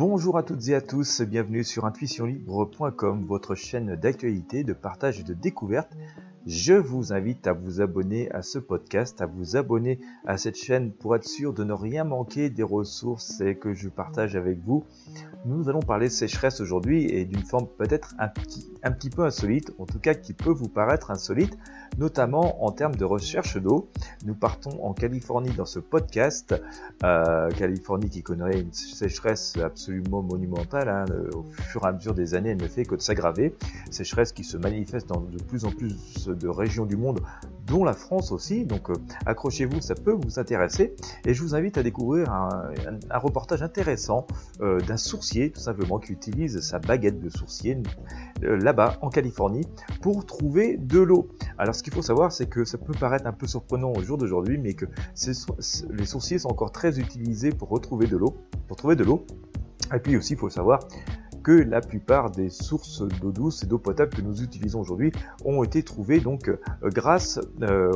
Bonjour à toutes et à tous, bienvenue sur intuitionlibre.com, votre chaîne d'actualité, de partage et de découverte. Je vous invite à vous abonner à ce podcast, à vous abonner à cette chaîne pour être sûr de ne rien manquer des ressources que je partage avec vous. Nous allons parler sécheresse aujourd'hui et d'une forme peut-être un petit, peu insolite, en tout cas qui peut vous paraître insolite, notamment en termes de recherche d'eau. Nous partons en Californie dans ce podcast, euh, Californie qui connaît une sécheresse absolument monumentale, hein, au fur et à mesure des années elle ne fait que de s'aggraver, sécheresse qui se manifeste dans de plus en plus de régions du monde, dont la France aussi. Donc euh, accrochez-vous, ça peut vous intéresser. Et je vous invite à découvrir un, reportage intéressant euh, d'un sourcier, tout simplement, qui utilise sa baguette de sourcier euh, là-bas en Californie pour trouver de l'eau. Alors ce qu'il faut savoir, c'est que ça peut paraître un peu surprenant au jour d'aujourd'hui, mais que les sourciers sont encore très utilisés pour retrouver de l'eau, pour trouver de l'eau. Et puis aussi, il faut savoir que la plupart des sources d'eau douce et d'eau potable que nous utilisons aujourd'hui ont été trouvées donc euh, grâce euh,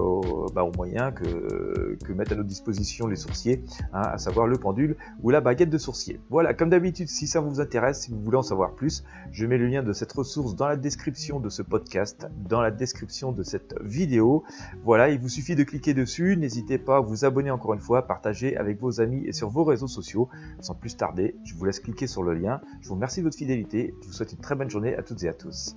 bah, aux moyens que, que, mettent à notre disposition les sourciers, hein, à savoir le pendule ou la baguette de sourcier. Voilà, comme d'habitude, si ça vous intéresse, si vous voulez en savoir plus, je mets le lien de cette ressource dans la description de ce podcast, dans la description de cette vidéo. Voilà, il vous suffit de cliquer dessus. N'hésitez pas à vous abonner encore une fois, partager avec vos amis et sur vos réseaux sociaux. Sans plus tarder, je vous laisse cliquer sur le lien. Je vous remercie de votre fidélité. Je vous souhaite une très bonne journée à toutes et à tous.